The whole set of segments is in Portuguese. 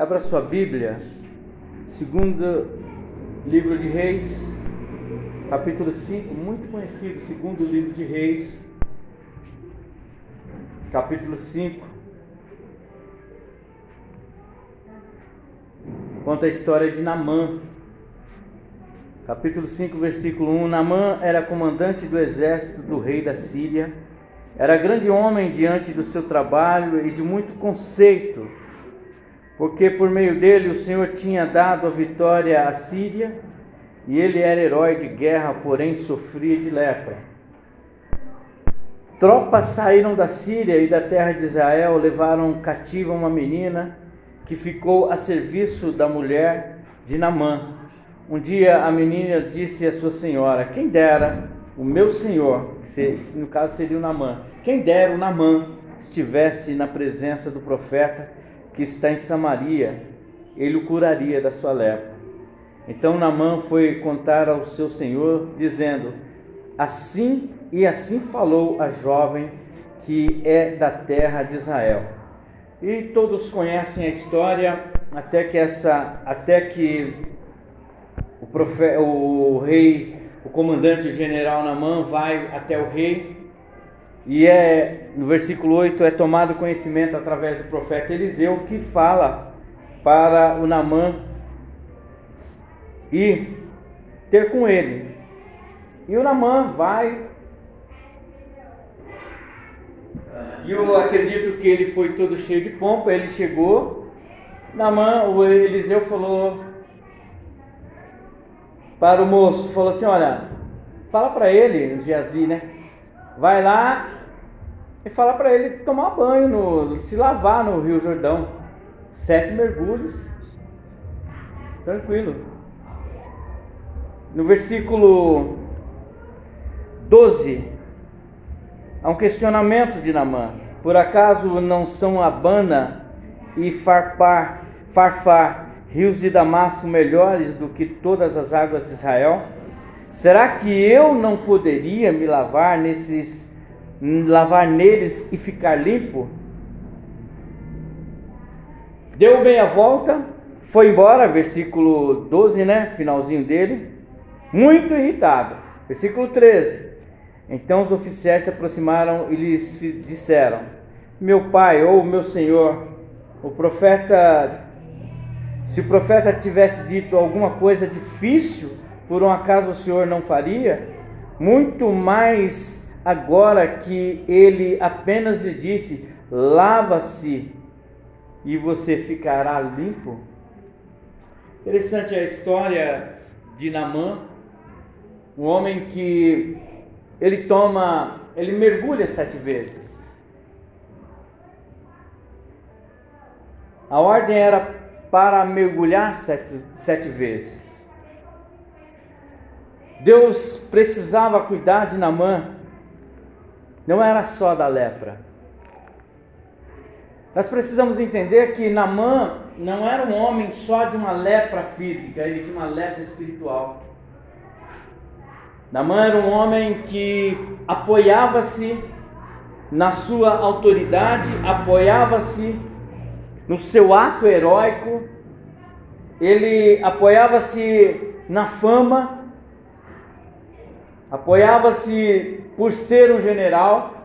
Abra sua Bíblia, segundo livro de Reis, capítulo 5, muito conhecido, segundo livro de Reis, capítulo 5. Conta a história de Namã. Capítulo 5, versículo 1. Namã era comandante do exército do rei da Síria. Era grande homem diante do seu trabalho e de muito conceito porque por meio dele o Senhor tinha dado a vitória à Síria, e ele era herói de guerra, porém sofria de lepra. Tropas saíram da Síria e da terra de Israel, levaram cativa uma menina que ficou a serviço da mulher de Namã. Um dia a menina disse à sua senhora: Quem dera o meu senhor, que no caso seria o Namã, quem dera o Namã estivesse na presença do profeta que está em Samaria, ele o curaria da sua lepra. Então Namã foi contar ao seu senhor, dizendo: Assim e assim falou a jovem que é da terra de Israel. E todos conhecem a história até que essa, até que o, profe, o rei, o comandante general Namã vai até o rei e é no versículo 8 é tomado conhecimento através do profeta Eliseu que fala para o Namã ir ter com ele. E o Namã vai. E eu acredito que ele foi todo cheio de pompa, ele chegou. Namã, o Eliseu falou para o moço, falou assim, olha, fala para ele, o Geazi, né? vai lá e fala para ele tomar banho, no, se lavar no Rio Jordão. Sete mergulhos. Tranquilo. No versículo 12, há um questionamento de Namã. Por acaso não são Abana e Farpar, Farfar, rios de Damasco melhores do que todas as águas de Israel? Será que eu não poderia me lavar nesses lavar neles e ficar limpo? Deu meia volta, foi embora, versículo 12, né, finalzinho dele, muito irritado. Versículo 13. Então os oficiais se aproximaram e lhes disseram: Meu pai ou meu senhor, o profeta, se o profeta tivesse dito alguma coisa difícil, por um acaso o Senhor não faria? Muito mais agora que ele apenas lhe disse: lava-se e você ficará limpo. Interessante a história de Namã, um homem que ele toma, ele mergulha sete vezes. A ordem era para mergulhar sete, sete vezes. Deus precisava cuidar de Namã, não era só da lepra. Nós precisamos entender que Namã não era um homem só de uma lepra física, ele tinha uma lepra espiritual. Namã era um homem que apoiava-se na sua autoridade, apoiava-se no seu ato heróico, ele apoiava-se na fama, apoiava-se por ser um general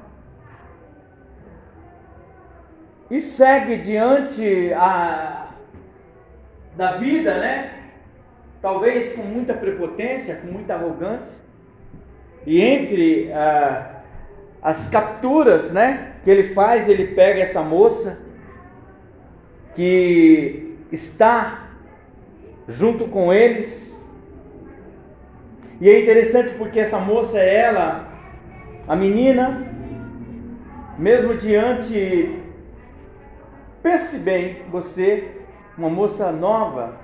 e segue diante a, da vida, né? Talvez com muita prepotência, com muita arrogância. E entre ah, as capturas, né, que ele faz, ele pega essa moça que está junto com eles e é interessante porque essa moça, ela, a menina, mesmo diante, pense bem, você, uma moça nova,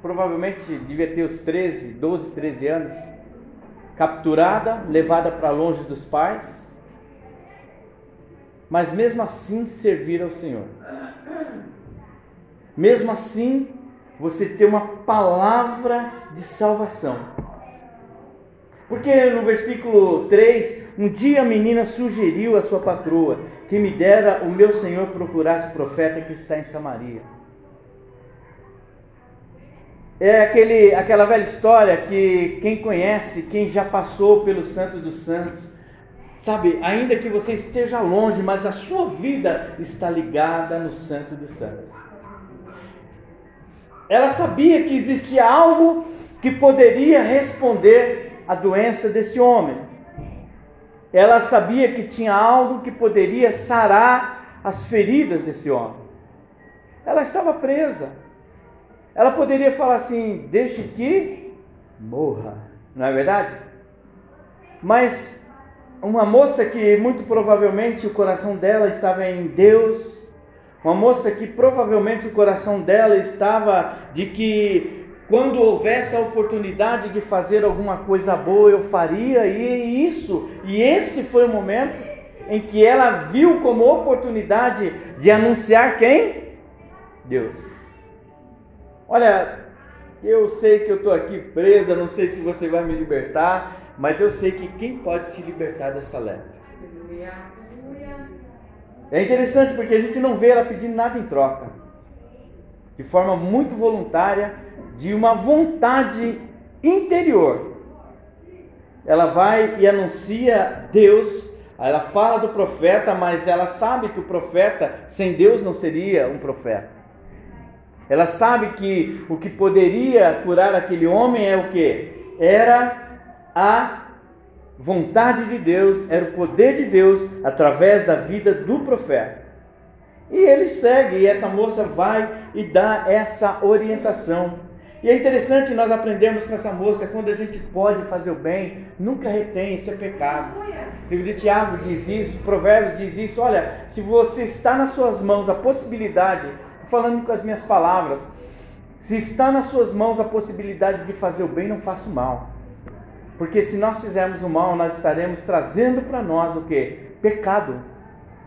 provavelmente devia ter os 13, 12, 13 anos, capturada, levada para longe dos pais, mas mesmo assim servir ao Senhor. Mesmo assim, você ter uma palavra de salvação. Porque no versículo 3, um dia a menina sugeriu à sua patroa que me dera o meu senhor procurasse o profeta que está em Samaria. É aquele, aquela velha história que quem conhece, quem já passou pelo Santo dos Santos, sabe, ainda que você esteja longe, mas a sua vida está ligada no Santo dos Santos. Ela sabia que existia algo que poderia responder à doença desse homem. Ela sabia que tinha algo que poderia sarar as feridas desse homem. Ela estava presa. Ela poderia falar assim: deixe que morra, não é verdade? Mas uma moça que muito provavelmente o coração dela estava em Deus, uma moça que provavelmente o coração dela estava de que quando houvesse a oportunidade de fazer alguma coisa boa, eu faria, e isso, e esse foi o momento em que ela viu como oportunidade de anunciar quem? Deus. Olha, eu sei que eu estou aqui presa, não sei se você vai me libertar, mas eu sei que quem pode te libertar dessa lepra? É interessante porque a gente não vê ela pedindo nada em troca. De forma muito voluntária, de uma vontade interior. Ela vai e anuncia Deus, ela fala do profeta, mas ela sabe que o profeta sem Deus não seria um profeta. Ela sabe que o que poderia curar aquele homem é o que? Era a vontade de Deus, era o poder de Deus através da vida do profeta. E ele segue, e essa moça vai e dá essa orientação. E é interessante nós aprendermos com essa moça, quando a gente pode fazer o bem, nunca retém, isso é pecado. O livro de Tiago diz isso, Provérbios diz isso. Olha, se você está nas suas mãos a possibilidade, falando com as minhas palavras, se está nas suas mãos a possibilidade de fazer o bem, não faça o mal. Porque se nós fizermos o mal, nós estaremos trazendo para nós o que? Pecado.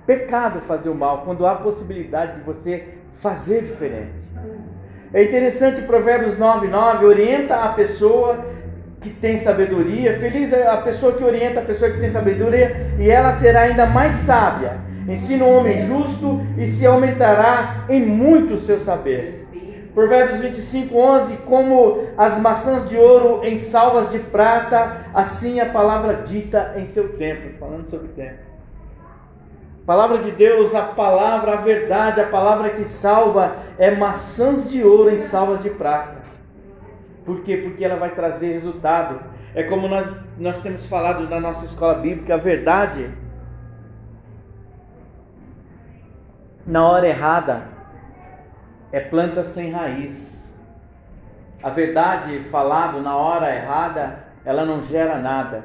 Pecado fazer o mal, quando há a possibilidade de você fazer diferente. É interessante, Provérbios 9, 9 orienta a pessoa que tem sabedoria. Feliz é a pessoa que orienta a pessoa que tem sabedoria, e ela será ainda mais sábia. Ensina o homem justo e se aumentará em muito o seu saber. Provérbios 25, 11: Como as maçãs de ouro em salvas de prata, assim a palavra dita em seu tempo. Falando sobre tempo. Palavra de Deus, a palavra, a verdade, a palavra que salva é maçãs de ouro em salvas de prata. Por quê? Porque ela vai trazer resultado. É como nós, nós temos falado na nossa escola bíblica, a verdade, na hora errada, é planta sem raiz. A verdade falado na hora errada, ela não gera nada.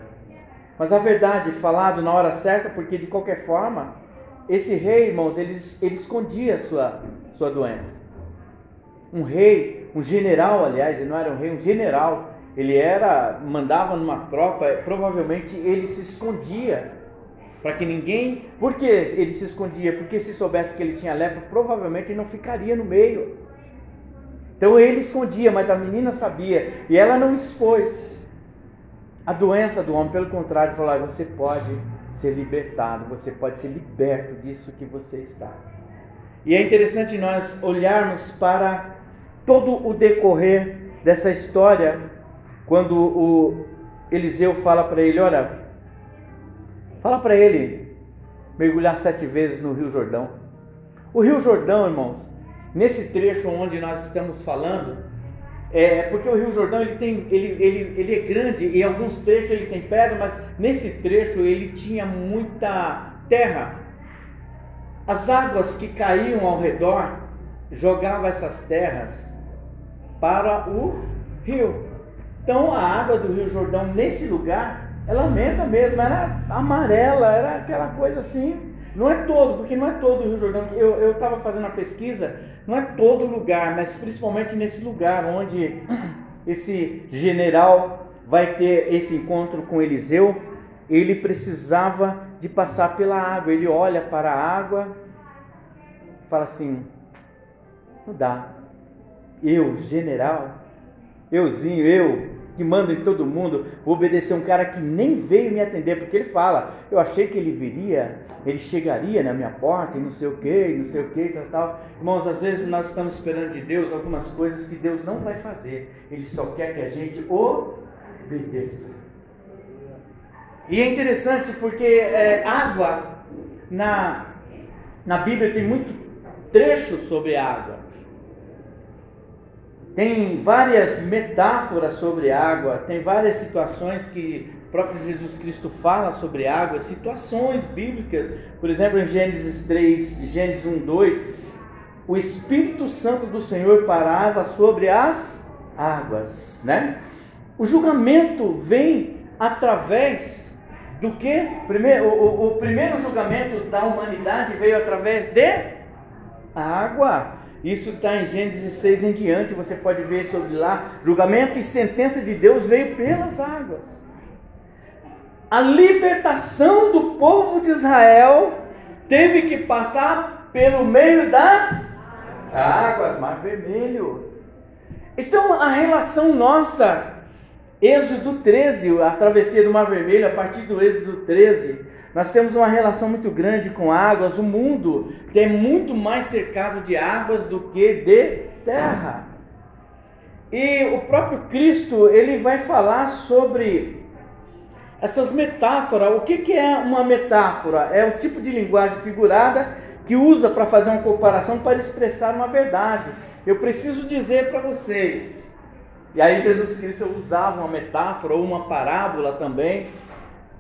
Mas a verdade falado na hora certa, porque de qualquer forma, esse rei, irmãos, ele, ele escondia a sua, sua doença. Um rei, um general, aliás, ele não era um rei, um general. Ele era, mandava numa tropa, provavelmente ele se escondia para que ninguém. Por que ele se escondia? Porque se soubesse que ele tinha lepra, provavelmente ele não ficaria no meio. Então ele escondia, mas a menina sabia e ela não expôs a doença do homem. Pelo contrário, falou: você pode ser libertado, você pode ser liberto disso que você está. E é interessante nós olharmos para todo o decorrer dessa história, quando o Eliseu fala para ele: Olha, fala para ele mergulhar sete vezes no Rio Jordão. O Rio Jordão, irmãos, nesse trecho onde nós estamos falando, é, porque o Rio Jordão ele, tem, ele, ele, ele é grande e em alguns trechos ele tem pedra, mas nesse trecho ele tinha muita terra. As águas que caíam ao redor jogavam essas terras para o rio. Então a água do Rio Jordão nesse lugar, ela aumenta mesmo, era amarela, era aquela coisa assim não é todo, porque não é todo o Rio Jordão. Eu estava fazendo a pesquisa, não é todo lugar, mas principalmente nesse lugar onde esse general vai ter esse encontro com Eliseu, ele precisava de passar pela água. Ele olha para a água fala assim: não dá. Eu, general, euzinho, eu, que manda em todo mundo, vou obedecer um cara que nem veio me atender, porque ele fala, eu achei que ele viria, ele chegaria na minha porta e não sei o que, não sei o que, tal, tal. Irmãos, às vezes nós estamos esperando de Deus algumas coisas que Deus não vai fazer, Ele só quer que a gente obedeça. E é interessante porque é, água, na, na Bíblia tem muito trecho sobre água. Tem várias metáforas sobre água, tem várias situações que o próprio Jesus Cristo fala sobre água, situações bíblicas. Por exemplo, em Gênesis 3, Gênesis 1, 2, o Espírito Santo do Senhor parava sobre as águas, né? O julgamento vem através do que? Primeiro, o, o primeiro julgamento da humanidade veio através de água. Isso está em Gênesis 6 em diante, você pode ver sobre lá. Julgamento e sentença de Deus veio pelas águas. A libertação do povo de Israel teve que passar pelo meio das águas, Mar Vermelho. Então a relação nossa, Êxodo 13, a travessia do Mar Vermelho, a partir do Êxodo 13, nós temos uma relação muito grande com águas. O mundo tem muito mais cercado de águas do que de terra. E o próprio Cristo, ele vai falar sobre essas metáforas. O que, que é uma metáfora? É o tipo de linguagem figurada que usa para fazer uma comparação para expressar uma verdade. Eu preciso dizer para vocês. E aí Jesus Cristo usava uma metáfora ou uma parábola também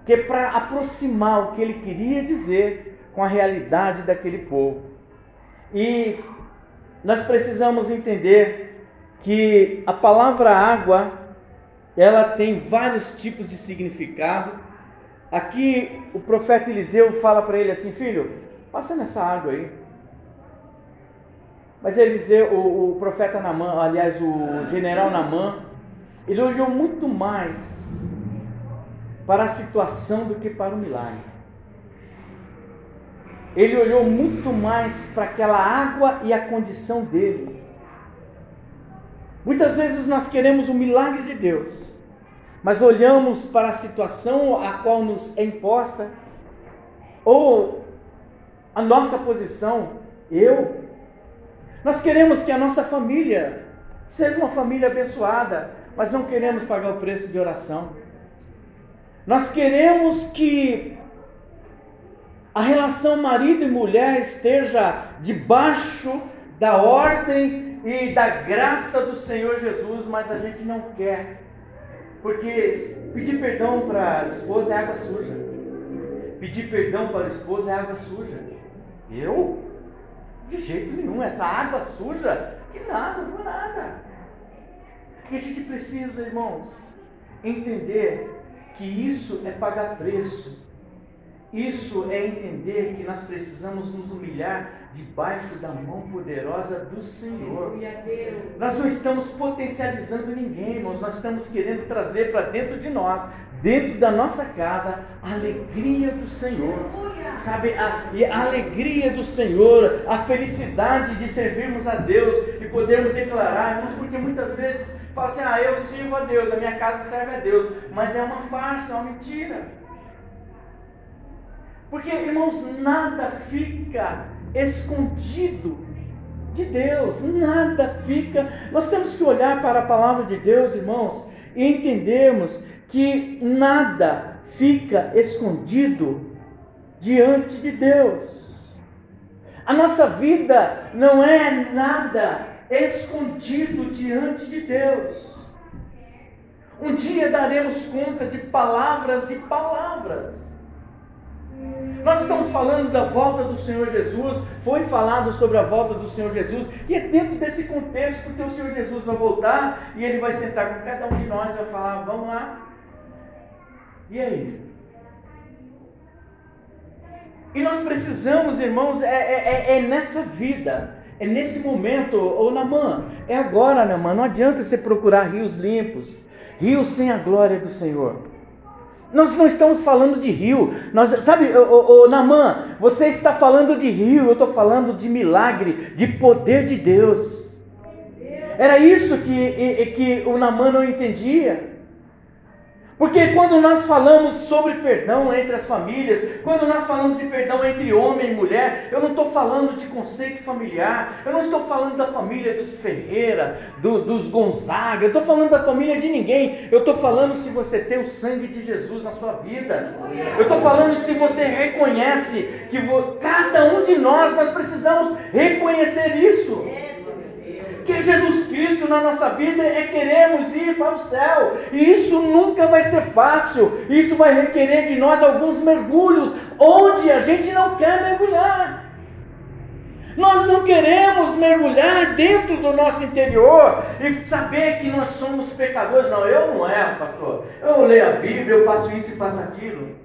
que é para aproximar o que ele queria dizer com a realidade daquele povo. E nós precisamos entender que a palavra água, ela tem vários tipos de significado. Aqui o profeta Eliseu fala para ele assim: Filho, passa nessa água aí. Mas Eliseu, o, o profeta Namã, aliás, o general Namã, ele olhou muito mais para a situação do que para o milagre. Ele olhou muito mais para aquela água e a condição dele. Muitas vezes nós queremos o milagre de Deus, mas olhamos para a situação a qual nos é imposta, ou a nossa posição, eu. Nós queremos que a nossa família seja uma família abençoada, mas não queremos pagar o preço de oração. Nós queremos que a relação marido e mulher esteja debaixo da ordem e da graça do Senhor Jesus, mas a gente não quer. Porque pedir perdão para a esposa é água suja. Pedir perdão para a esposa é água suja. Eu? De jeito nenhum. Essa água suja, que nada, não é nada. E a gente precisa, irmãos, entender que isso é pagar preço. Isso é entender que nós precisamos nos humilhar debaixo da mão poderosa do Senhor. Nós não estamos potencializando ninguém, irmãos. Nós estamos querendo trazer para dentro de nós, dentro da nossa casa, a alegria do Senhor. Sabe, a, a alegria do Senhor, a felicidade de servirmos a Deus e podermos declarar, irmãos, porque muitas vezes Fala assim, ah, eu sirvo a Deus, a minha casa serve a Deus. Mas é uma farsa, é uma mentira. Porque, irmãos, nada fica escondido de Deus, nada fica. Nós temos que olhar para a palavra de Deus, irmãos, e entendermos que nada fica escondido diante de Deus. A nossa vida não é nada escondido diante de Deus. Um dia daremos conta de palavras e palavras. Nós estamos falando da volta do Senhor Jesus, foi falado sobre a volta do Senhor Jesus, e é dentro desse contexto porque o Senhor Jesus vai voltar e ele vai sentar com cada um de nós e vai falar: vamos lá. E aí? E nós precisamos, irmãos, é, é, é, é nessa vida é nesse momento, ô Namã, é agora, Namã. Não adianta você procurar rios limpos, rios sem a glória do Senhor. Nós não estamos falando de rio. Nós, sabe, ô, ô, Namã, você está falando de rio, eu estou falando de milagre, de poder de Deus. Era isso que, que o Namã não entendia. Porque quando nós falamos sobre perdão entre as famílias, quando nós falamos de perdão entre homem e mulher, eu não estou falando de conceito familiar, eu não estou falando da família dos Ferreira, do, dos Gonzaga, eu estou falando da família de ninguém, eu estou falando se você tem o sangue de Jesus na sua vida, eu estou falando se você reconhece que cada um de nós, nós precisamos reconhecer isso que Jesus Cristo na nossa vida é queremos ir para o céu. E isso nunca vai ser fácil. Isso vai requerer de nós alguns mergulhos onde a gente não quer mergulhar. Nós não queremos mergulhar dentro do nosso interior e saber que nós somos pecadores. Não, eu não é, pastor. Eu leio a Bíblia, eu faço isso e faço aquilo.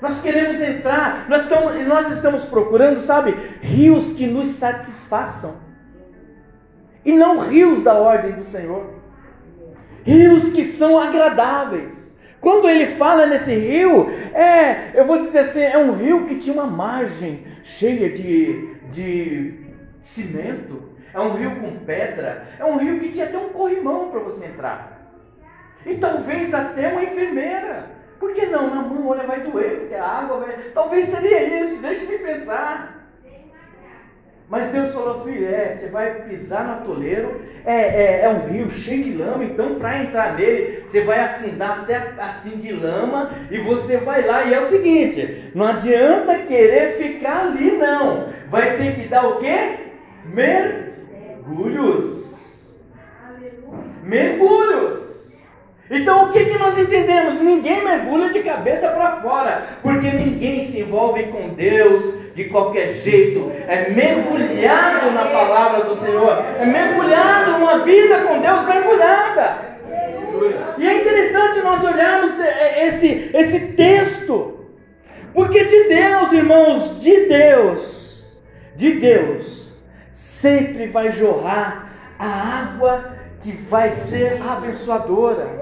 Nós queremos entrar, nós estamos, nós estamos procurando, sabe, rios que nos satisfaçam e não rios da ordem do Senhor. Rios que são agradáveis. Quando ele fala nesse rio, é, eu vou dizer assim, é um rio que tinha uma margem cheia de, de cimento, é um rio com pedra, é um rio que tinha até um corrimão para você entrar. E talvez até uma enfermeira. Por que não? Na mão, olha, vai doer, porque a água vai. Talvez seria isso, deixe-me pensar. Mas Deus falou, filho, é, você vai pisar no atoleiro, é, é, é um rio cheio de lama, então para entrar nele, você vai afundar até assim de lama e você vai lá. E é o seguinte, não adianta querer ficar ali, não. Vai ter que dar o quê? Mergulhos. Mergulhos. Então o que, que nós entendemos? Ninguém mergulha de cabeça para fora, porque ninguém se envolve com Deus de qualquer jeito. É mergulhado na palavra do Senhor, é mergulhado numa vida com Deus mergulhada. E é interessante nós olharmos esse, esse texto, porque de Deus, irmãos, de Deus, de Deus, sempre vai jorrar a água que vai ser abençoadora.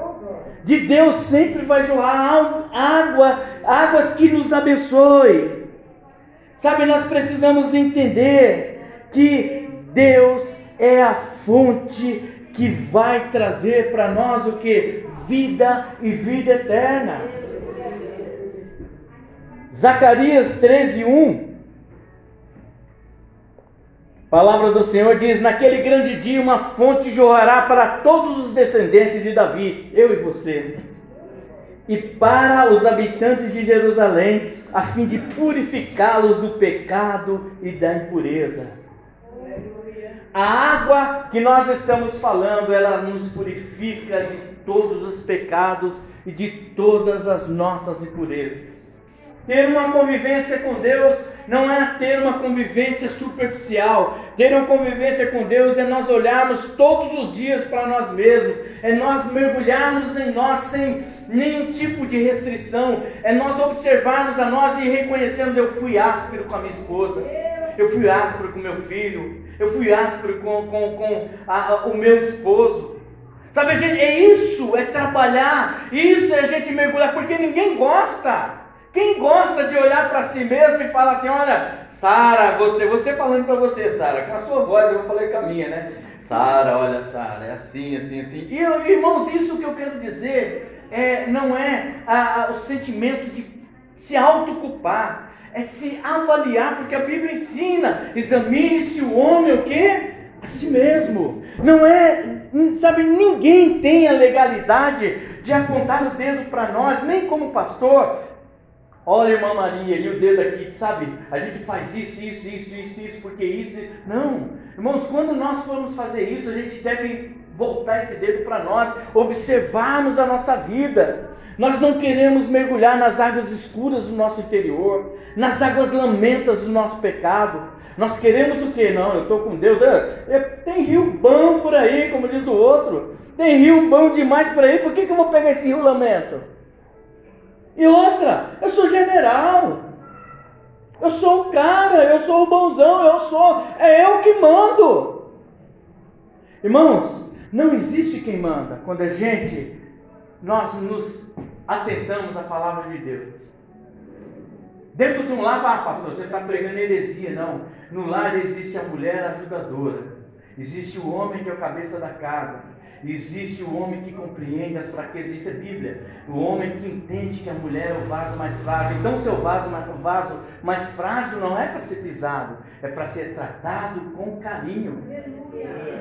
De Deus sempre vai jorrar água, águas que nos abençoe. Sabe, nós precisamos entender que Deus é a fonte que vai trazer para nós o que? Vida e vida eterna. Zacarias 13, 1 palavra do Senhor diz: Naquele grande dia uma fonte jorrará para todos os descendentes de Davi, eu e você, e para os habitantes de Jerusalém, a fim de purificá-los do pecado e da impureza. A água que nós estamos falando, ela nos purifica de todos os pecados e de todas as nossas impurezas. Ter uma convivência com Deus não é ter uma convivência superficial. Ter uma convivência com Deus é nós olharmos todos os dias para nós mesmos, é nós mergulharmos em nós sem nenhum tipo de restrição, é nós observarmos a nós e reconhecendo: eu fui áspero com a minha esposa, eu fui áspero com meu filho, eu fui áspero com, com, com a, a, o meu esposo. Sabe, gente, é isso, é trabalhar, isso é a gente mergulhar, porque ninguém gosta. Quem gosta de olhar para si mesmo e falar assim, olha, Sara, você, você falando para você, Sara, com a sua voz, eu vou falar com a minha, né? Sara, olha, Sara, é assim, assim, assim. E irmãos, isso que eu quero dizer é, não é a, a, o sentimento de se autoculpar, é se avaliar, porque a Bíblia ensina, examine-se o homem o quê? A si mesmo. Não é, sabe, ninguém tem a legalidade de apontar o dedo para nós, nem como pastor, Olha, irmã Maria, e o dedo aqui, sabe? A gente faz isso, isso, isso, isso, isso, porque isso. Não, irmãos, quando nós formos fazer isso, a gente deve voltar esse dedo para nós, observarmos a nossa vida. Nós não queremos mergulhar nas águas escuras do nosso interior, nas águas lamentas do nosso pecado. Nós queremos o que? Não, eu estou com Deus. É, é, tem rio bom por aí, como diz o outro. Tem rio bom demais por aí. Por que, que eu vou pegar esse rio lamento? E outra, eu sou general. Eu sou o cara, eu sou o bonzão, eu sou, é eu que mando. Irmãos, não existe quem manda quando a gente nós nos atentamos à palavra de Deus. Dentro de um lar, ah, pastor, você está pregando heresia, não. No lar existe a mulher ajudadora, existe o homem que é o cabeça da casa, Existe o homem que compreende as fraquezas, isso é Bíblia. O homem que entende que a mulher é o vaso mais frágil. Então, o seu vaso, o vaso mais frágil não é para ser pisado, é para ser tratado com carinho.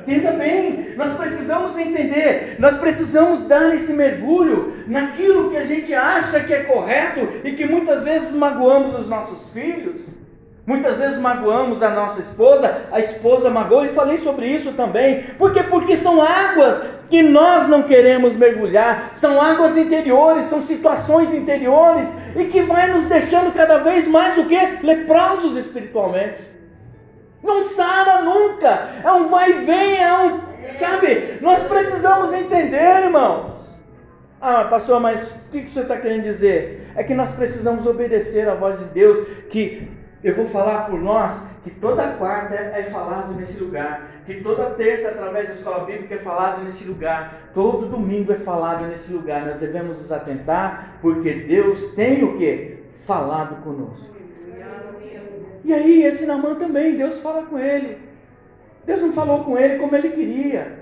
Entenda bem, nós precisamos entender, nós precisamos dar esse mergulho naquilo que a gente acha que é correto e que muitas vezes magoamos os nossos filhos. Muitas vezes magoamos a nossa esposa, a esposa magoa, e falei sobre isso também. Por quê? Porque são águas que nós não queremos mergulhar, são águas interiores, são situações interiores e que vai nos deixando cada vez mais o que? Leprosos espiritualmente. Não sara nunca, é um vai e vem, é um, sabe? Nós precisamos entender, irmãos. Ah, pastor, mas o que, que o senhor está querendo dizer? É que nós precisamos obedecer à voz de Deus, que eu vou falar por nós que toda quarta é falado nesse lugar, que toda terça, através da escola bíblica, é falado nesse lugar, todo domingo é falado nesse lugar. Nós devemos nos atentar, porque Deus tem o que? Falado conosco. E aí, esse Namã também, Deus fala com ele. Deus não falou com ele como ele queria.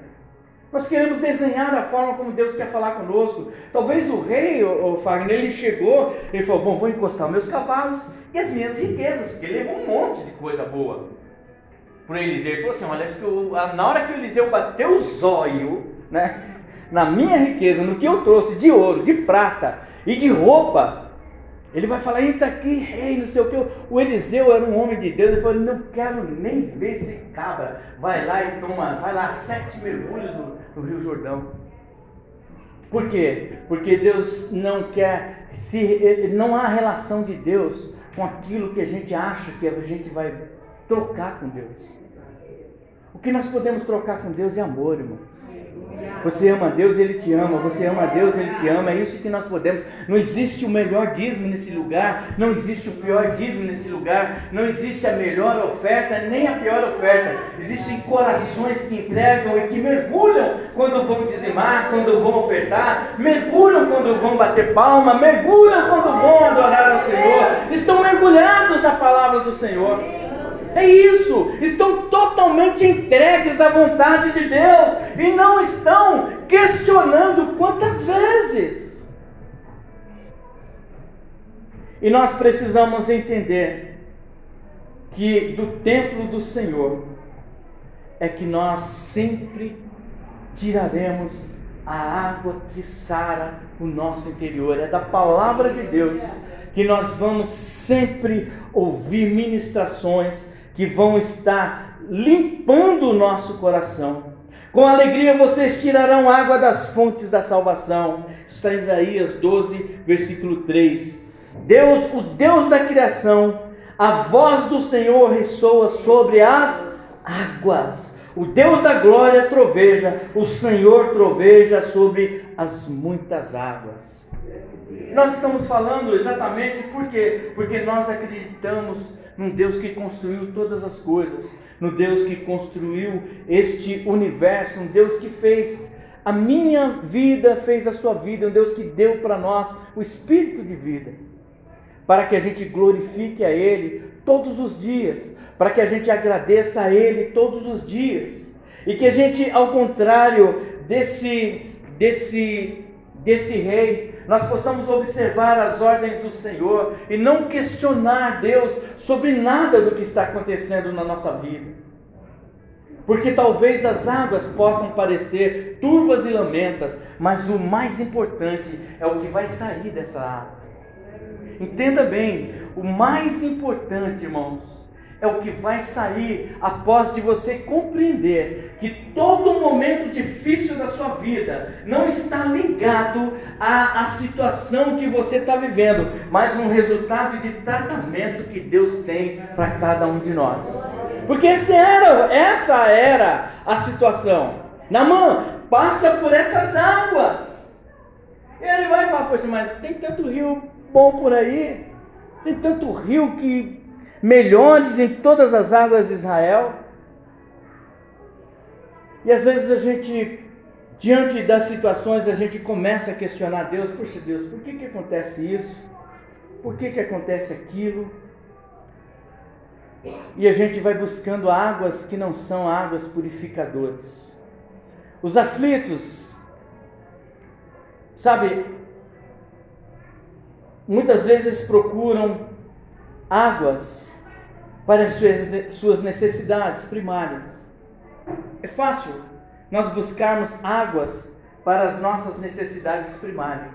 Nós queremos desenhar a forma como Deus quer falar conosco. Talvez o rei, o, o Fagner, ele chegou, ele falou: Bom, vou encostar meus cavalos e as minhas riquezas, porque ele levou um monte de coisa boa para Eliseu. Ele falou assim: Olha, acho que eu, na hora que o Eliseu bateu o zóio, né, na minha riqueza, no que eu trouxe de ouro, de prata e de roupa, ele vai falar, eita aqui, rei, não sei o que. O Eliseu era um homem de Deus. Ele falou, não quero nem ver esse cabra. Vai lá e toma, vai lá, sete mergulhos no, no Rio Jordão. Por quê? Porque Deus não quer, se não há relação de Deus com aquilo que a gente acha que a gente vai trocar com Deus. O que nós podemos trocar com Deus é amor, irmão. Você ama Deus, Ele te ama. Você ama Deus, Ele te ama. É isso que nós podemos. Não existe o melhor dízimo nesse lugar. Não existe o pior dízimo nesse lugar. Não existe a melhor oferta, nem a pior oferta. Existem corações que entregam e que mergulham quando vão dizimar, quando vão ofertar. Mergulham quando vão bater palma. Mergulham quando vão adorar ao Senhor. Estão mergulhados na palavra do Senhor. É isso, estão totalmente entregues à vontade de Deus e não estão questionando quantas vezes. E nós precisamos entender que do templo do Senhor é que nós sempre tiraremos a água que sara o nosso interior. É da palavra de Deus que nós vamos sempre ouvir ministrações que vão estar limpando o nosso coração. Com alegria vocês tirarão água das fontes da salvação. Está em Isaías 12, versículo 3. Deus, o Deus da criação, a voz do Senhor ressoa sobre as águas. O Deus da glória troveja, o Senhor troveja sobre as muitas águas. Nós estamos falando exatamente por quê? Porque nós acreditamos num Deus que construiu todas as coisas, no Deus que construiu este universo, um Deus que fez a minha vida, fez a sua vida, um Deus que deu para nós o espírito de vida, para que a gente glorifique a Ele todos os dias, para que a gente agradeça a Ele todos os dias, e que a gente, ao contrário desse, desse, desse rei, nós possamos observar as ordens do Senhor e não questionar Deus sobre nada do que está acontecendo na nossa vida. Porque talvez as águas possam parecer turvas e lamentas, mas o mais importante é o que vai sair dessa água. Entenda bem, o mais importante, irmãos, é o que vai sair após de você compreender que todo momento difícil da sua vida não está ligado à, à situação que você está vivendo, mas um resultado de tratamento que Deus tem para cada um de nós. Porque era, essa era a situação. Namã, passa por essas águas. Ele vai falar, poxa, mas tem tanto rio bom por aí, tem tanto rio que melhores em todas as águas de Israel. E às vezes a gente, diante das situações, a gente começa a questionar Deus: Poxa Deus, por que, que acontece isso? Por que, que acontece aquilo? E a gente vai buscando águas que não são águas purificadoras. os aflitos, sabe, muitas vezes procuram águas para suas necessidades primárias. É fácil nós buscarmos águas para as nossas necessidades primárias.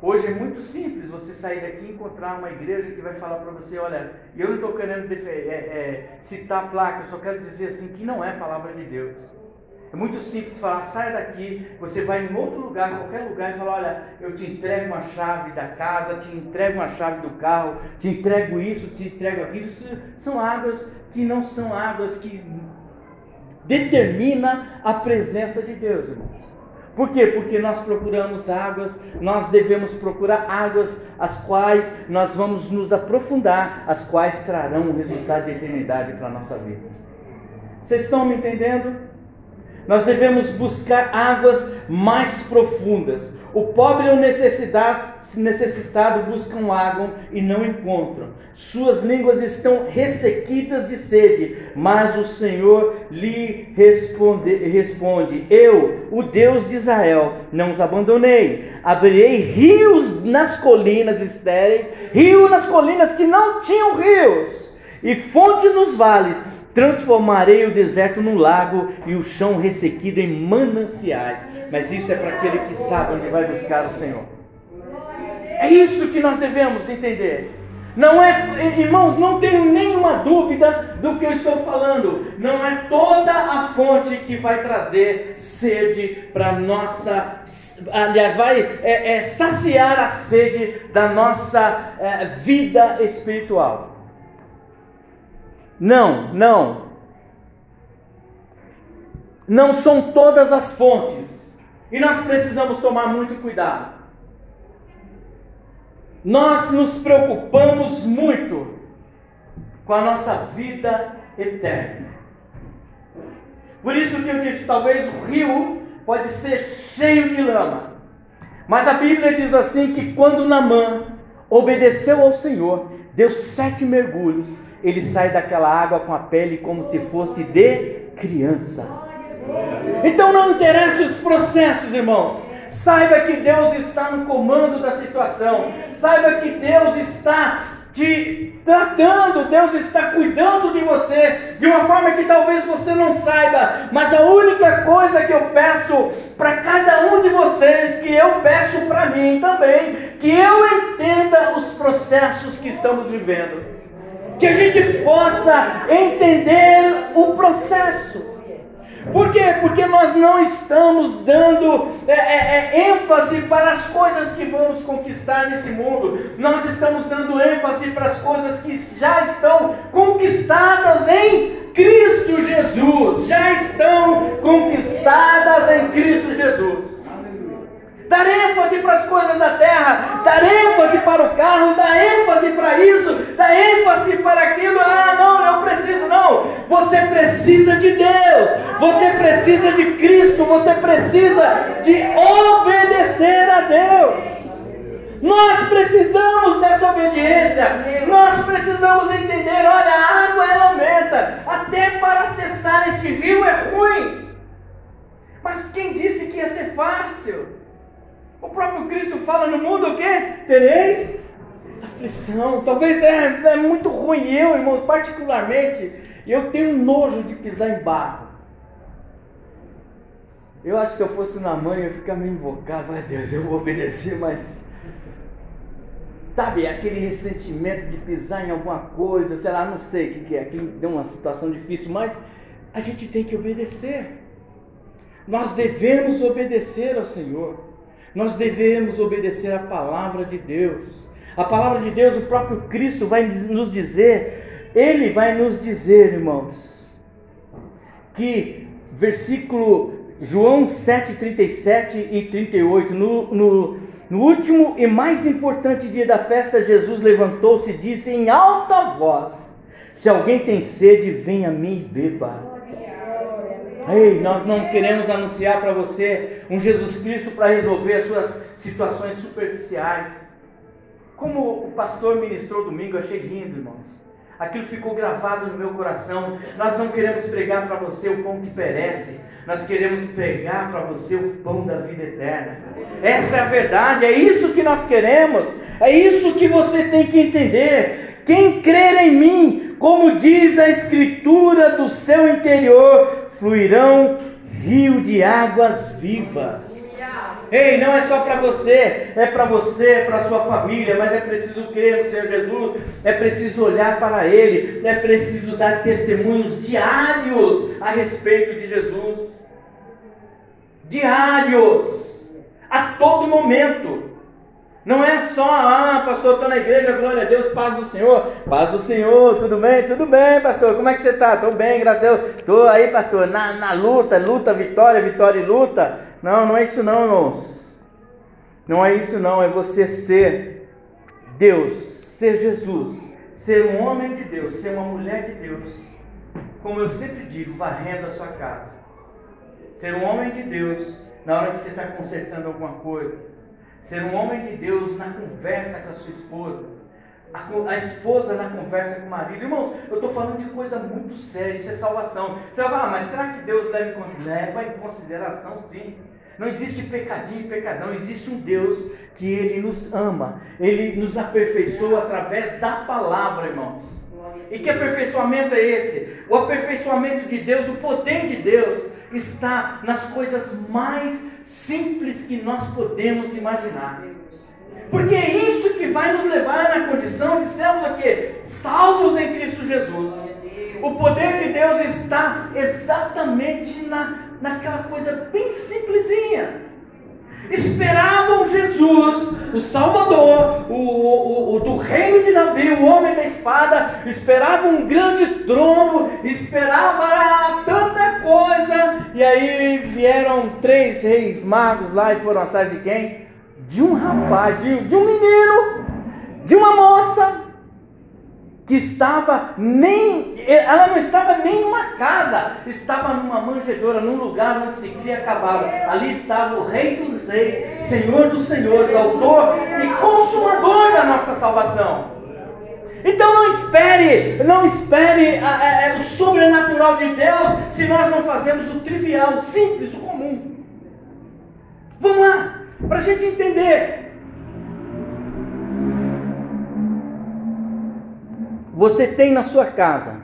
Hoje é muito simples você sair daqui e encontrar uma igreja que vai falar para você, olha, eu não estou querendo é, é, citar placa, eu só quero dizer assim que não é palavra de Deus. É muito simples falar, sai daqui, você vai em outro lugar, qualquer lugar, e fala, olha, eu te entrego uma chave da casa, te entrego uma chave do carro, te entrego isso, te entrego aquilo. Isso são águas que não são águas que determina a presença de Deus, irmão. Por quê? Porque nós procuramos águas, nós devemos procurar águas as quais nós vamos nos aprofundar, as quais trarão um resultado de eternidade para a nossa vida. Vocês estão me entendendo? Nós devemos buscar águas mais profundas. O pobre e o necessitado buscam água e não encontram. Suas línguas estão ressequidas de sede, mas o Senhor lhe responde, responde: Eu, o Deus de Israel, não os abandonei. Abrirei rios nas colinas estéreis, rio nas colinas que não tinham rios, e fontes nos vales Transformarei o deserto num lago e o chão ressequido em mananciais. Mas isso é para aquele que sabe onde vai buscar o Senhor. É isso que nós devemos entender. Não é, irmãos, não tenho nenhuma dúvida do que eu estou falando. Não é toda a fonte que vai trazer sede para nossa, aliás, vai é, é, saciar a sede da nossa é, vida espiritual. Não, não. Não são todas as fontes. E nós precisamos tomar muito cuidado. Nós nos preocupamos muito com a nossa vida eterna. Por isso que eu disse, talvez o rio pode ser cheio de lama. Mas a Bíblia diz assim que quando Namã obedeceu ao Senhor, deu sete mergulhos ele sai daquela água com a pele como se fosse de criança. Então não interessa os processos, irmãos. Saiba que Deus está no comando da situação. Saiba que Deus está te tratando, Deus está cuidando de você de uma forma que talvez você não saiba, mas a única coisa que eu peço para cada um de vocês, que eu peço para mim também, que eu entenda os processos que estamos vivendo que a gente possa entender o processo. Por quê? Porque nós não estamos dando é, é, é, ênfase para as coisas que vamos conquistar nesse mundo, nós estamos dando ênfase para as coisas que já estão conquistadas em Cristo Jesus, já estão conquistadas em Cristo Jesus dar ênfase para as coisas da terra, dar ênfase para o carro, dar ênfase para isso, dar ênfase para aquilo. Ah, não, eu preciso, não. Você precisa de Deus, você precisa de Cristo, você precisa de obedecer a Deus. Nós precisamos dessa obediência. Nós precisamos entender: olha, a água ela aumenta. Até para acessar este rio é ruim. Mas quem disse que ia ser fácil? O próprio Cristo fala no mundo o quê? Tereis aflição. Talvez é, é muito ruim eu, irmãos, particularmente, eu tenho nojo de pisar em barro. Eu acho que se eu fosse na mãe, eu ficar meio invocado. Vai Deus, eu vou obedecer, mas. Sabe, aquele ressentimento de pisar em alguma coisa, sei lá, não sei o que, que é, que deu uma situação difícil, mas a gente tem que obedecer. Nós devemos obedecer ao Senhor. Nós devemos obedecer a palavra de Deus. A palavra de Deus, o próprio Cristo vai nos dizer, ele vai nos dizer, irmãos, que versículo João 7, 37 e 38, no, no, no último e mais importante dia da festa, Jesus levantou-se e disse em alta voz: Se alguém tem sede, venha a mim e beba. Ei, nós não queremos anunciar para você um Jesus Cristo para resolver as suas situações superficiais. Como o pastor ministrou domingo, achei lindo, irmãos. Aquilo ficou gravado no meu coração. Nós não queremos pregar para você o pão que perece, nós queremos pregar para você o pão da vida eterna. Essa é a verdade, é isso que nós queremos, é isso que você tem que entender. Quem crer em mim, como diz a Escritura, do seu interior fluirão rio de águas vivas. Ei, não é só para você, é para você, é para sua família, mas é preciso crer no Senhor Jesus, é preciso olhar para Ele, é preciso dar testemunhos diários a respeito de Jesus. Diários, a todo momento. Não é só, ah, pastor, estou na igreja, glória a Deus, paz do Senhor, paz do Senhor, tudo bem? Tudo bem, pastor, como é que você está? Estou bem, graças a Deus, estou aí, pastor, na, na luta, luta, vitória, vitória e luta. Não, não é isso não, irmãos. Não é isso não, é você ser Deus, ser Jesus, ser um homem de Deus, ser uma mulher de Deus. Como eu sempre digo, varrendo a sua casa. Ser um homem de Deus na hora que você está consertando alguma coisa Ser um homem de Deus na conversa com a sua esposa. A, a esposa na conversa com o marido. Irmãos, eu estou falando de coisa muito séria, isso é salvação. Você vai falar, ah, mas será que Deus leva em, leva em consideração? Sim. Não existe pecadinho e pecadão, existe um Deus que Ele nos ama, Ele nos aperfeiçoa através da palavra, irmãos. E que aperfeiçoamento é esse? O aperfeiçoamento de Deus, o poder de Deus, está nas coisas mais simples que nós podemos imaginar. Porque é isso que vai nos levar na condição de sermos o quê? Salvos em Cristo Jesus. O poder de Deus está exatamente na, naquela coisa bem simplesinha esperavam Jesus, o Salvador, o, o, o, do reino de Davi, o homem da espada, esperavam um grande trono, esperava tanta coisa, e aí vieram três reis magos lá e foram atrás de quem? De um rapaz, de, de um menino, de uma moça, que estava nem, ela não estava nem numa casa, estava numa manjedoura, num lugar onde se cria cavalo. Ali estava o Rei dos Reis, Senhor dos Senhores, Autor e Consumador da nossa salvação. Então não espere, não espere a, a, a, o sobrenatural de Deus se nós não fazemos o trivial, o simples, o comum. Vamos lá, para a gente entender Você tem na sua casa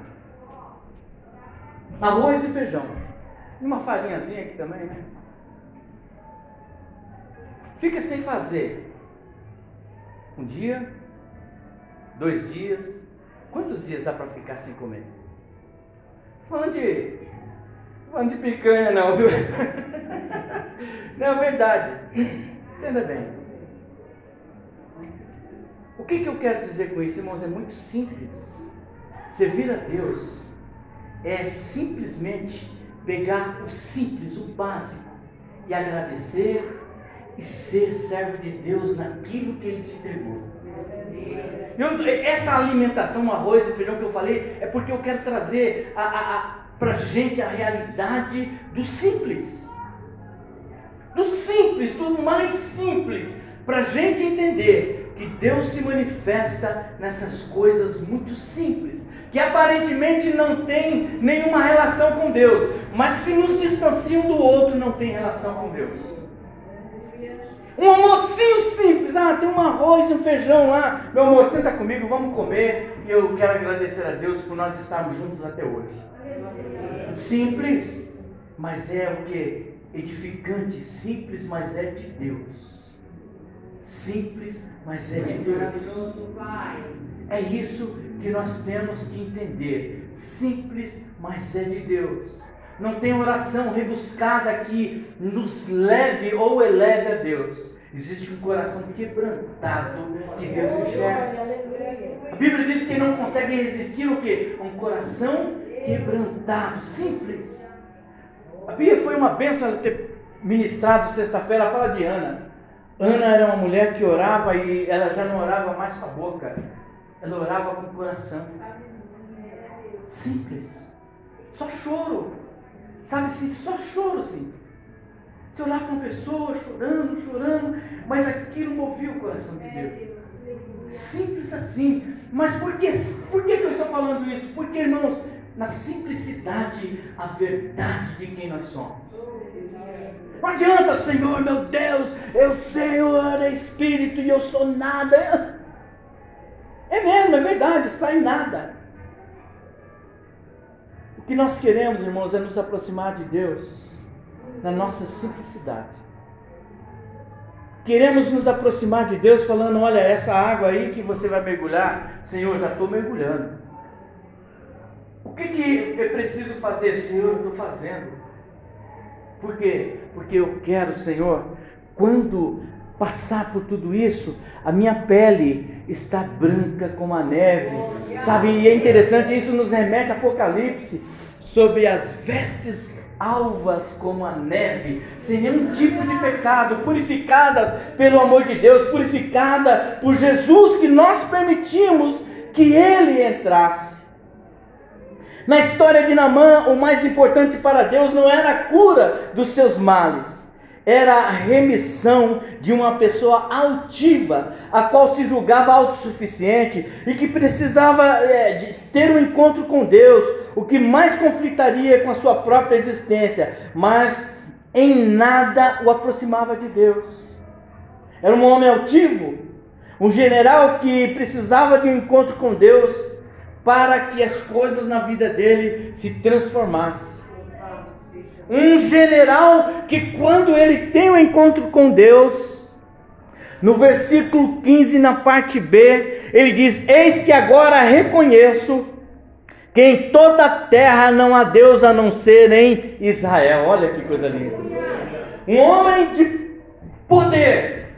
arroz e feijão. E uma farinhazinha aqui também, né? Fica sem fazer. Um dia, dois dias. Quantos dias dá para ficar sem comer? Falando de. Falando de picanha não, viu? Não é verdade. Entenda bem. Que, que eu quero dizer com isso, irmãos? É muito simples. Servir a Deus é simplesmente pegar o simples, o básico, e agradecer e ser servo de Deus naquilo que Ele te entregou. Essa alimentação, arroz e feijão que eu falei, é porque eu quero trazer para a gente a realidade do simples. Do simples, do mais simples, para a gente entender que Deus se manifesta nessas coisas muito simples, que aparentemente não tem nenhuma relação com Deus, mas se nos distanciam do outro, não tem relação com Deus. Um almocinho simples, ah, tem um arroz e um feijão lá, meu amor, senta comigo, vamos comer, e eu quero agradecer a Deus por nós estarmos juntos até hoje. Simples, mas é o que? Edificante, simples, mas é de Deus simples, mas é de Deus. É isso que nós temos que entender. Simples, mas é de Deus. Não tem oração rebuscada que nos leve ou eleve a Deus. Existe um coração quebrantado que Deus enxerga. A Bíblia diz que não consegue resistir o quê? Um coração quebrantado, simples. A Bíblia foi uma bênção ter ministrado sexta-feira, fala de Ana. Ana era uma mulher que orava e ela já não orava mais com a boca, ela orava com o coração. Simples. Só choro. Sabe assim, só choro assim. Você olhar para uma pessoa chorando, chorando, mas aquilo movia o coração de Deus. Simples assim. Mas por que, por que eu estou falando isso? Porque, irmãos, na simplicidade, a verdade de quem nós somos. Não adianta, Senhor, meu Deus, eu, Senhor, é Espírito e eu sou nada. É mesmo, é verdade, sai nada. O que nós queremos, irmãos, é nos aproximar de Deus na nossa simplicidade. Queremos nos aproximar de Deus falando: olha, essa água aí que você vai mergulhar, Senhor, já estou mergulhando. O que, que eu preciso fazer, Senhor? Eu estou fazendo. Por quê? Porque eu quero, Senhor, quando passar por tudo isso, a minha pele está branca como a neve. Sabe? E é interessante, isso nos remete a Apocalipse sobre as vestes alvas como a neve, sem nenhum tipo de pecado, purificadas pelo amor de Deus, purificada por Jesus, que nós permitimos que ele entrasse. Na história de Namã, o mais importante para Deus não era a cura dos seus males, era a remissão de uma pessoa altiva, a qual se julgava autossuficiente e que precisava é, ter um encontro com Deus, o que mais conflitaria com a sua própria existência, mas em nada o aproximava de Deus. Era um homem altivo, um general que precisava de um encontro com Deus para que as coisas na vida dele se transformassem. Um general que, quando ele tem um encontro com Deus, no versículo 15, na parte B, ele diz: Eis que agora reconheço que em toda a terra não há Deus a não ser em Israel. Olha que coisa linda. Um homem de poder.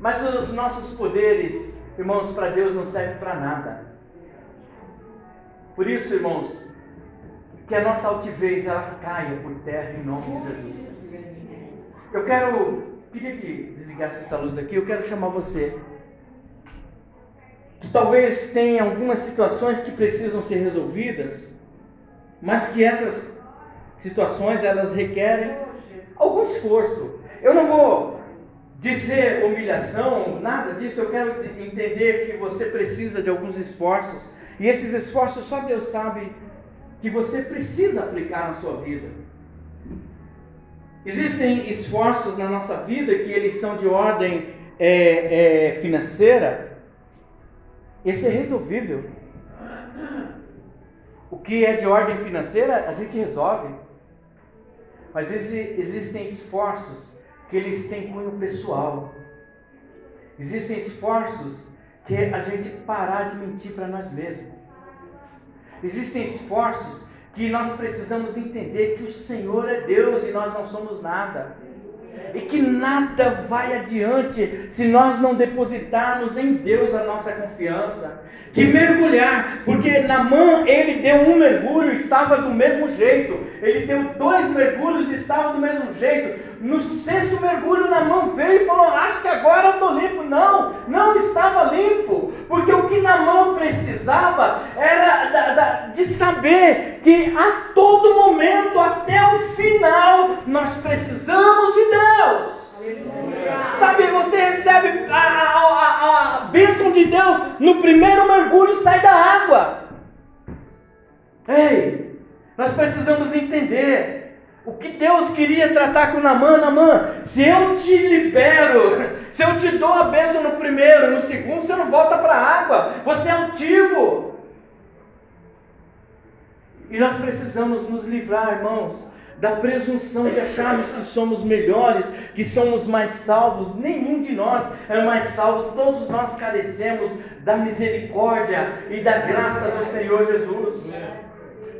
Mas os nossos poderes, irmãos, para Deus não servem para nada. Por isso, irmãos, que a nossa altivez ela caia por terra em nome de Jesus. Eu quero, queria que desligasse essa luz aqui, eu quero chamar você. Que talvez tenha algumas situações que precisam ser resolvidas, mas que essas situações elas requerem algum esforço. Eu não vou dizer humilhação, nada disso, eu quero entender que você precisa de alguns esforços e esses esforços só Deus sabe que você precisa aplicar na sua vida. Existem esforços na nossa vida que eles são de ordem é, é, financeira. Esse é resolvível. O que é de ordem financeira, a gente resolve. Mas existem esforços que eles têm cunho pessoal. Existem esforços que é a gente parar de mentir para nós mesmos. Existem esforços que nós precisamos entender que o Senhor é Deus e nós não somos nada e que nada vai adiante se nós não depositarmos em Deus a nossa confiança. Que mergulhar, porque Namã ele deu um mergulho, estava do mesmo jeito. Ele deu dois mergulhos e estava do mesmo jeito. No sexto mergulho, Namã veio e falou: Acho que agora eu estou limpo. Não, não estava limpo, porque o que Namã precisava era da, da, de saber que a todo momento, até o final, nós precisamos de Deus. Sabe, você recebe a, a, a, a bênção de Deus no primeiro mergulho e sai da água. Ei, nós precisamos entender o que Deus queria tratar com Namã. Namã, se eu te libero, se eu te dou a bênção no primeiro, no segundo, você não volta para a água. Você é altivo. E nós precisamos nos livrar, irmãos, da presunção de acharmos que somos melhores, que somos mais salvos. Nenhum de nós é mais salvo, todos nós carecemos da misericórdia e da graça do Senhor Jesus.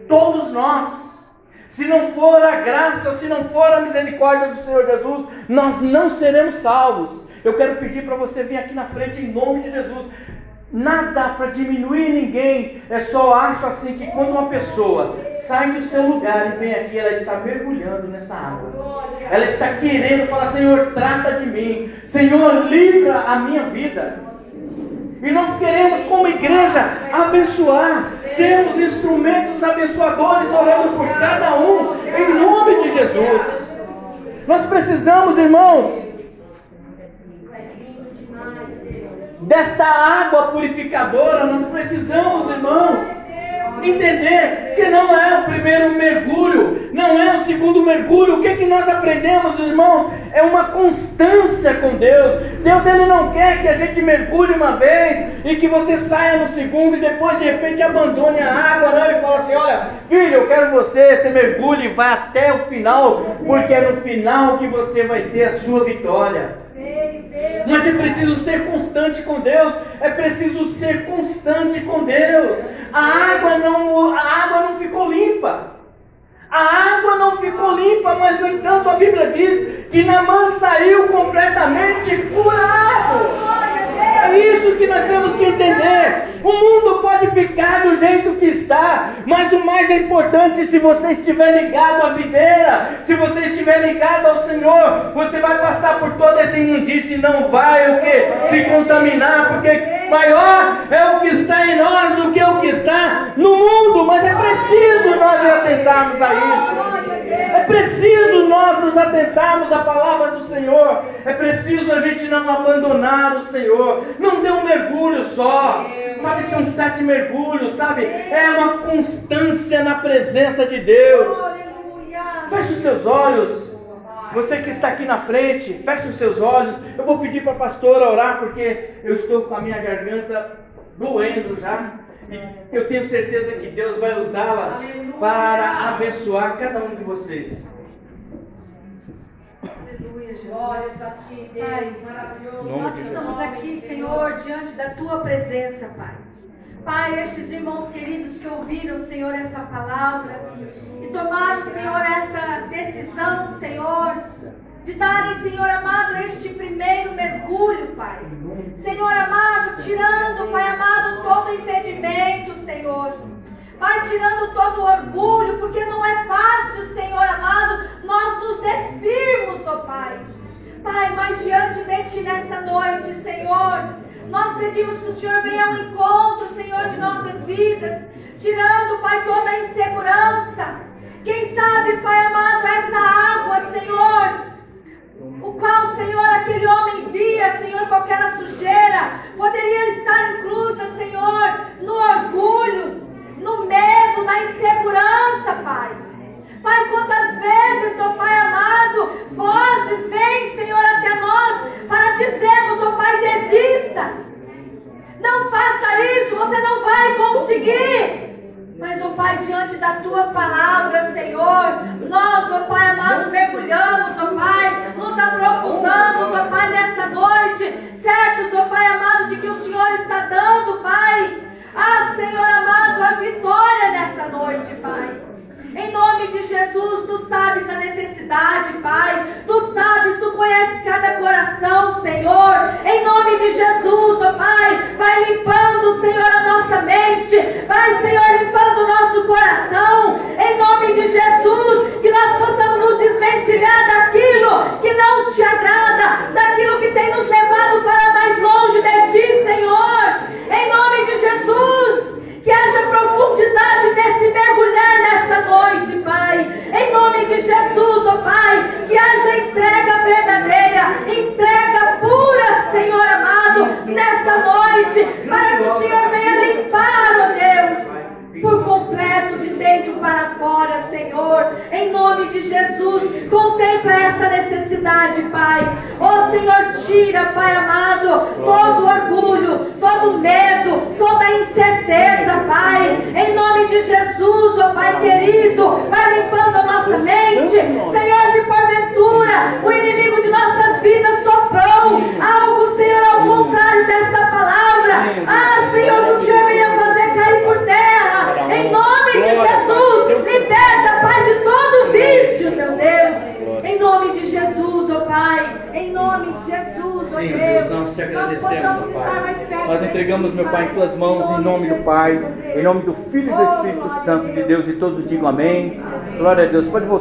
Todos nós. Se não for a graça, se não for a misericórdia do Senhor Jesus, nós não seremos salvos. Eu quero pedir para você vir aqui na frente em nome de Jesus. Nada para diminuir ninguém. É só acho assim que quando uma pessoa sai do seu lugar e vem aqui, ela está mergulhando nessa água. Ela está querendo falar: Senhor, trata de mim. Senhor, livra a minha vida. E nós queremos, como igreja, abençoar, sermos instrumentos abençoadores, orando por cada um, em nome de Jesus. Nós precisamos, irmãos, desta água purificadora. Nós precisamos, irmãos entender que não é o primeiro mergulho, não é o segundo mergulho. O que, que nós aprendemos, irmãos? É uma constância com Deus. Deus ele não quer que a gente mergulhe uma vez e que você saia no segundo e depois de repente abandone a água. Não, ele fala assim: olha, filho, eu quero você, você mergulhe e vai até o final, porque é no final que você vai ter a sua vitória. Mas é preciso ser constante com Deus. É preciso ser constante com Deus. A água não, a água não ficou limpa. A água não ficou limpa, mas no entanto a Bíblia diz que Namã saiu completamente curado. É isso que nós temos que entender. O mundo pode ficar do jeito que está, mas o mais importante, se você estiver ligado à videira, se você estiver ligado ao Senhor, você vai passar por toda essa imundície e não vai o que? Se contaminar, porque maior é o que está em nós do que o que está no mundo, mas é preciso nós atentarmos a isso. É preciso nós nos atentarmos à palavra do Senhor. É preciso a gente não abandonar o Senhor. Não dê um mergulho só. Sabe, são sete mergulhos, sabe? É uma constância na presença de Deus. Feche os seus olhos. Você que está aqui na frente, feche os seus olhos. Eu vou pedir para a pastora orar porque eu estou com a minha garganta doendo já. E eu tenho certeza que Deus vai usá-la para abençoar cada um de vocês. Aleluia, Glórias a ti, Deus, maravilhoso. Nós estamos aqui, Senhor, diante da tua presença, Pai. Pai, estes irmãos queridos que ouviram, Senhor, esta palavra e tomaram, Senhor, esta decisão, Senhor, de darem, Senhor amado, este primeiro mergulho, Pai. Senhor amado, tirando, Pai amado, todo impedimento, Senhor. Pai, tirando todo orgulho, porque não é fácil, Senhor amado, nós nos despirmos, ó Pai. Pai, mas diante de Ti nesta noite, Senhor, nós pedimos que o Senhor venha ao encontro, Senhor, de nossas vidas, tirando, Pai, toda a insegurança. Quem sabe, Pai amado, esta água, Senhor, qual, Senhor, aquele homem via, Senhor, com aquela sujeira, poderia estar inclusa, Senhor, no orgulho, no medo, na insegurança, Pai. Pai, quantas vezes, ó oh Pai amado, vozes vêm, Senhor, até nós para dizermos, ó oh Pai, desista. Não faça isso, você não vai conseguir. Mas, ó oh Pai, diante da tua palavra, Senhor, nós, ó Pai amado, mergulhamos, ó Pai, nos aprofundamos, ó Pai, nesta noite, certos, ó Pai amado, de que o Senhor está dando, Pai, ah, Senhor amado, a vitória nesta noite, Pai. Em nome de Jesus, tu sabes a necessidade, Pai. Tu sabes, tu conheces cada coração, Senhor. Em nome de Jesus, ó oh Pai, em nome do Filho e do Espírito Santo de Deus. E todos digam amém. Glória a Deus. Pode voltar.